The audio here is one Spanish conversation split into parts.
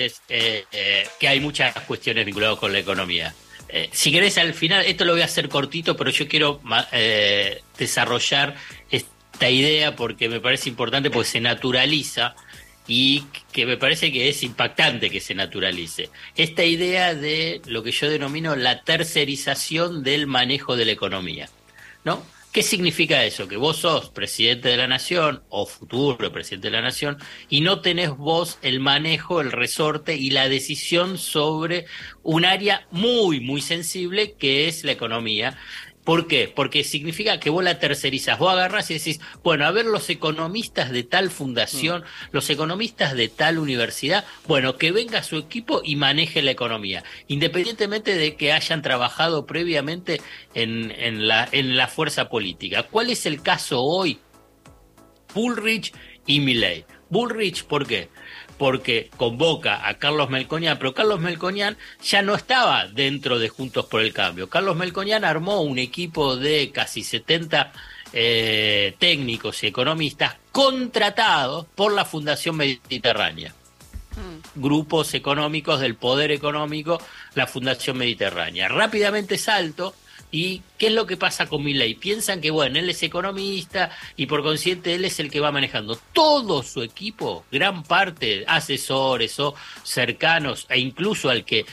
eh, eh, que hay muchas cuestiones vinculadas con la economía. Eh, si querés, al final, esto lo voy a hacer cortito, pero yo quiero desarrollar esta idea porque me parece importante, porque se naturaliza y que me parece que es impactante que se naturalice. Esta idea de lo que yo denomino la tercerización del manejo de la economía, ¿no? ¿Qué significa eso? Que vos sos presidente de la nación o futuro presidente de la nación y no tenés vos el manejo, el resorte y la decisión sobre un área muy, muy sensible que es la economía. ¿Por qué? Porque significa que vos la tercerizas, vos agarras y decís, bueno, a ver los economistas de tal fundación, mm. los economistas de tal universidad, bueno, que venga su equipo y maneje la economía, independientemente de que hayan trabajado previamente en, en, la, en la fuerza política. ¿Cuál es el caso hoy? Bullrich y Milley. Bullrich, ¿por qué? porque convoca a Carlos Melconian, pero Carlos Melconian ya no estaba dentro de Juntos por el Cambio. Carlos Melconian armó un equipo de casi 70 eh, técnicos y economistas contratados por la Fundación Mediterránea. Mm. Grupos económicos del poder económico, la Fundación Mediterránea. Rápidamente salto ¿Y qué es lo que pasa con Milley? Piensan que, bueno, él es economista y por consiguiente él es el que va manejando todo su equipo, gran parte, asesores o cercanos, e incluso al que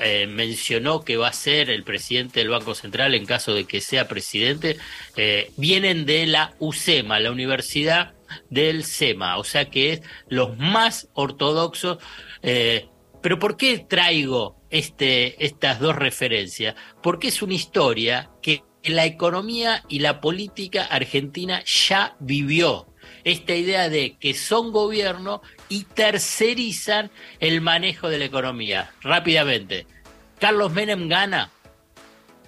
eh, mencionó que va a ser el presidente del Banco Central en caso de que sea presidente, eh, vienen de la UCEMA, la Universidad del SEMA, o sea que es los más ortodoxos. Eh, pero ¿por qué traigo este, estas dos referencias? Porque es una historia que la economía y la política argentina ya vivió. Esta idea de que son gobierno y tercerizan el manejo de la economía. Rápidamente, Carlos Menem gana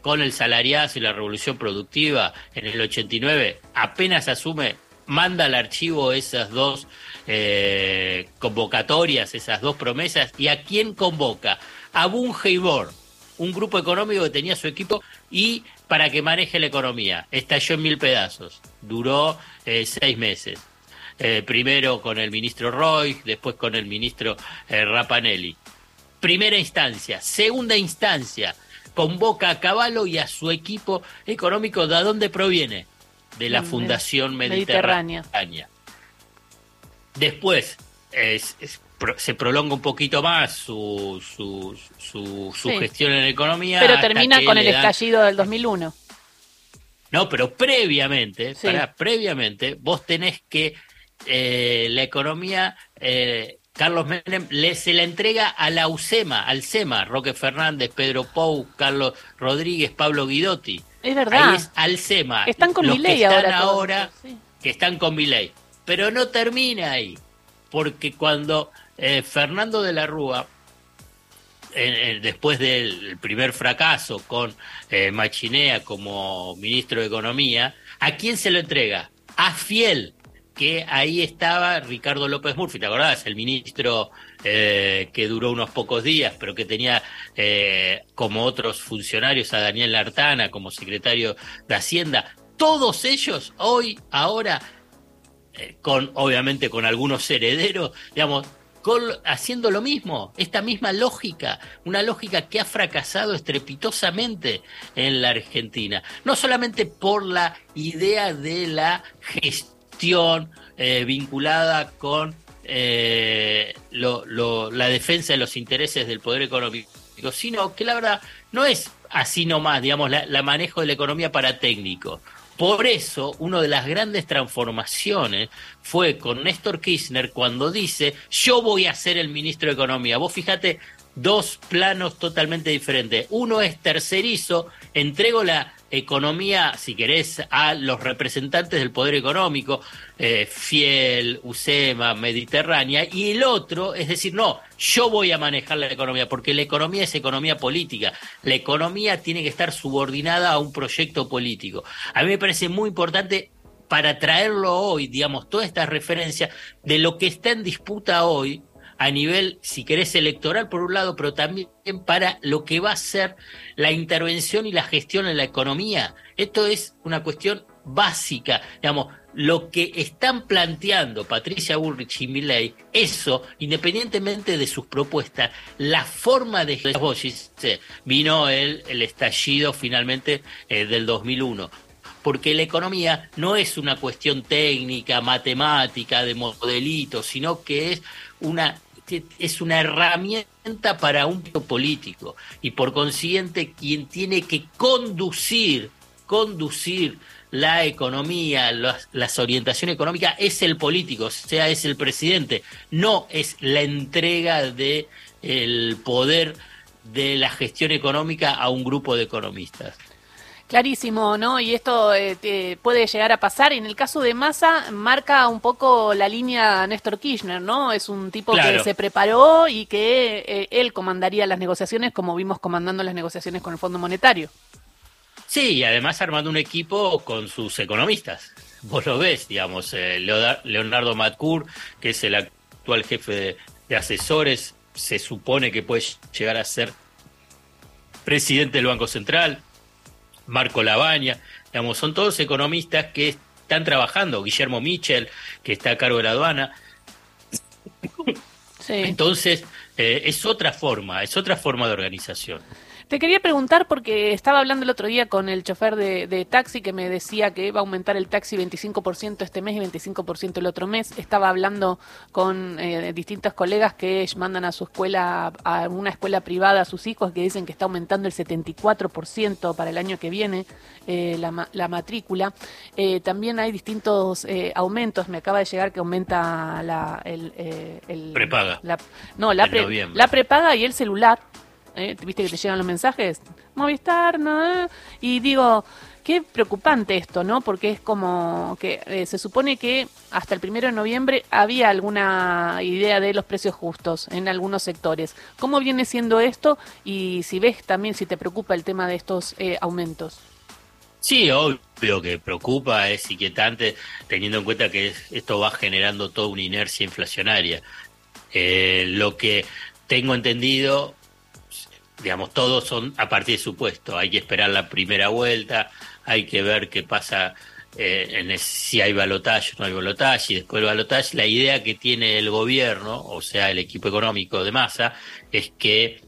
con el salariazo y la revolución productiva en el 89, apenas asume, manda al archivo esas dos eh, convocatorias, esas dos promesas, y a quién convoca? A Bungeibor, un grupo económico que tenía su equipo y para que maneje la economía. Estalló en mil pedazos, duró eh, seis meses. Eh, primero con el ministro Roy, después con el ministro Rapanelli. Primera instancia. Segunda instancia, convoca a Caballo y a su equipo económico. ¿De dónde proviene? De la Fundación Mediterránea. Después se prolonga un poquito más su, su, su, gestión en la economía. Pero termina con el estallido del 2001. No, pero previamente, previamente, vos tenés que eh, la economía, eh, Carlos Menem le, se la entrega a la UCEMA, al SEMA, Roque Fernández, Pedro Pou, Carlos Rodríguez, Pablo Guidotti. Es verdad. Ahí es al SEMA. Están con mi ley ahora. ahora Que están con mi ley. Pero no termina ahí, porque cuando eh, Fernando de la Rúa, después del primer fracaso con eh, Machinea como ministro de Economía, ¿a quién se lo entrega? A Fiel, que ahí estaba Ricardo López Murphy, ¿te acordás? El ministro eh, que duró unos pocos días, pero que tenía como otros funcionarios a Daniel Lartana como secretario de Hacienda. Todos ellos hoy, ahora, eh, con obviamente con algunos herederos, digamos, haciendo lo mismo, esta misma lógica, una lógica que ha fracasado estrepitosamente en la Argentina, no solamente por la idea de la gestión eh, vinculada con eh, la defensa de los intereses del poder económico, sino que la verdad no es así nomás, digamos, la manejo de la economía para técnicos. Por eso, una de las grandes transformaciones fue con Néstor Kirchner cuando dice, yo voy a ser el ministro de Economía. Vos fíjate, dos planos totalmente diferentes. Uno es tercerizo, entrego la economía, si querés, a los representantes del poder económico, eh, Fiel, USEMA, Mediterránea, y el otro es decir, no, yo voy a manejar la economía, porque la economía es economía política, la economía tiene que estar subordinada a un proyecto político. A mí me parece muy importante para traerlo hoy, digamos, toda esta referencia de lo que está en disputa hoy, a nivel, si querés, electoral por un lado, pero también para lo que va a ser la intervención y la gestión en la economía. Esto es una cuestión básica, digamos, lo que están planteando Patricia Bullrich y Milley, eso, independientemente de sus propuestas, la forma de vino el, el estallido finalmente eh, del 2001 porque la economía no es una cuestión técnica, matemática, de modelitos, sino que es una es una herramienta para un político y por consiguiente quien tiene que conducir conducir la economía, las, orientaciones económicas, es el político, o sea, es el presidente, no es la entrega de poder de la gestión económica a un grupo de economistas. Clarísimo, ¿no? Y esto eh, puede llegar a pasar. Y en el caso de Massa, marca un poco la línea Néstor Kirchner, ¿no? Es un tipo que se preparó y que eh, él comandaría las negociaciones, como vimos comandando las negociaciones con el Fondo Monetario. Sí, y además armando un equipo con sus economistas. Vos lo ves, digamos, eh, Leonardo Matcur, que es el actual jefe de, asesores, se supone que puede llegar a ser presidente del Banco Central, Marco Labaña, digamos, son todos economistas que están trabajando, Guillermo Michel, que está a cargo de la aduana. Entonces, eh, es otra forma, es otra forma de organización. Te quería preguntar porque estaba hablando el otro día con el chofer de, taxi que me decía que va a aumentar el taxi 25% este mes y 25% el otro mes. Estaba hablando con eh, distintos colegas que mandan a su escuela, a una escuela privada a sus hijos que dicen que está aumentando el 74% para el año que viene eh, la, matrícula. Eh, también hay distintos aumentos. Me acaba de llegar que aumenta la... El, prepaga. no, la, la prepaga y el celular ¿eh? ¿Viste que te llegan los mensajes? Movistar, ¿no? Y digo, qué preocupante esto, ¿no? Porque es como que eh, se supone que hasta el primero de noviembre había alguna idea de los precios justos en algunos sectores. ¿Cómo viene siendo esto? Y si ves también, si te preocupa el tema de estos eh, aumentos. Sí, obvio que preocupa, es inquietante, teniendo en cuenta que esto va generando toda una inercia inflacionaria. lo que tengo entendido digamos, todos son a partir de supuesto. Hay que esperar la primera vuelta, hay que ver qué pasa eh, en si hay balotaje o no hay balotaje, y después del balotaje, la idea que tiene el gobierno, o sea, el equipo económico de masa, es que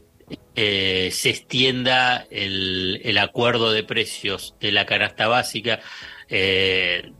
eh, se extienda el, el, acuerdo de precios de la canasta básica, eh,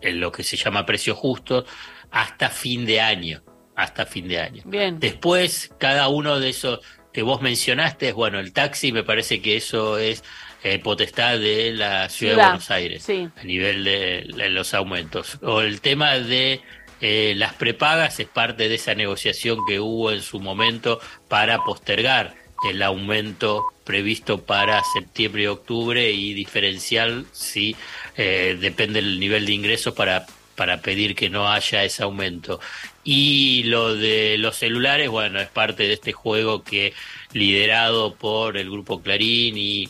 en lo que se llama precios justos, hasta fin de año. Hasta fin de año. Bien. Después, cada uno de esos que vos mencionaste, bueno, el taxi, me parece que eso es eh, potestad de la ciudad, de Buenos Aires a nivel de, los aumentos. O el tema de eh, las prepagas es parte de esa negociación que hubo en su momento para postergar el aumento previsto para septiembre y octubre y diferencial si eh, depende del nivel de ingresos para para pedir que no haya ese aumento. Y lo de los celulares, bueno, es parte de este juego que liderado por el grupo Clarín y,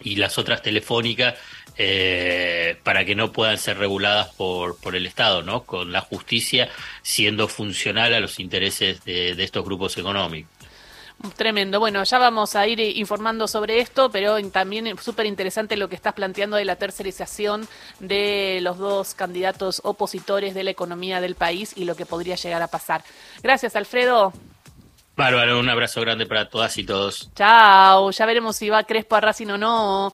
y las otras telefónicas, eh, para que no puedan ser reguladas por, por el Estado, ¿no? Con la justicia siendo funcional a los intereses de estos grupos económicos. Tremendo. Bueno, ya vamos a ir informando sobre esto, pero también súper interesante lo que estás planteando de la tercerización de los dos candidatos opositores de la economía del país y lo que podría llegar a pasar. Gracias, Alfredo. Bárbaro, un abrazo grande para todas y todos. Chao, ya veremos si va Crespo a Racing o no.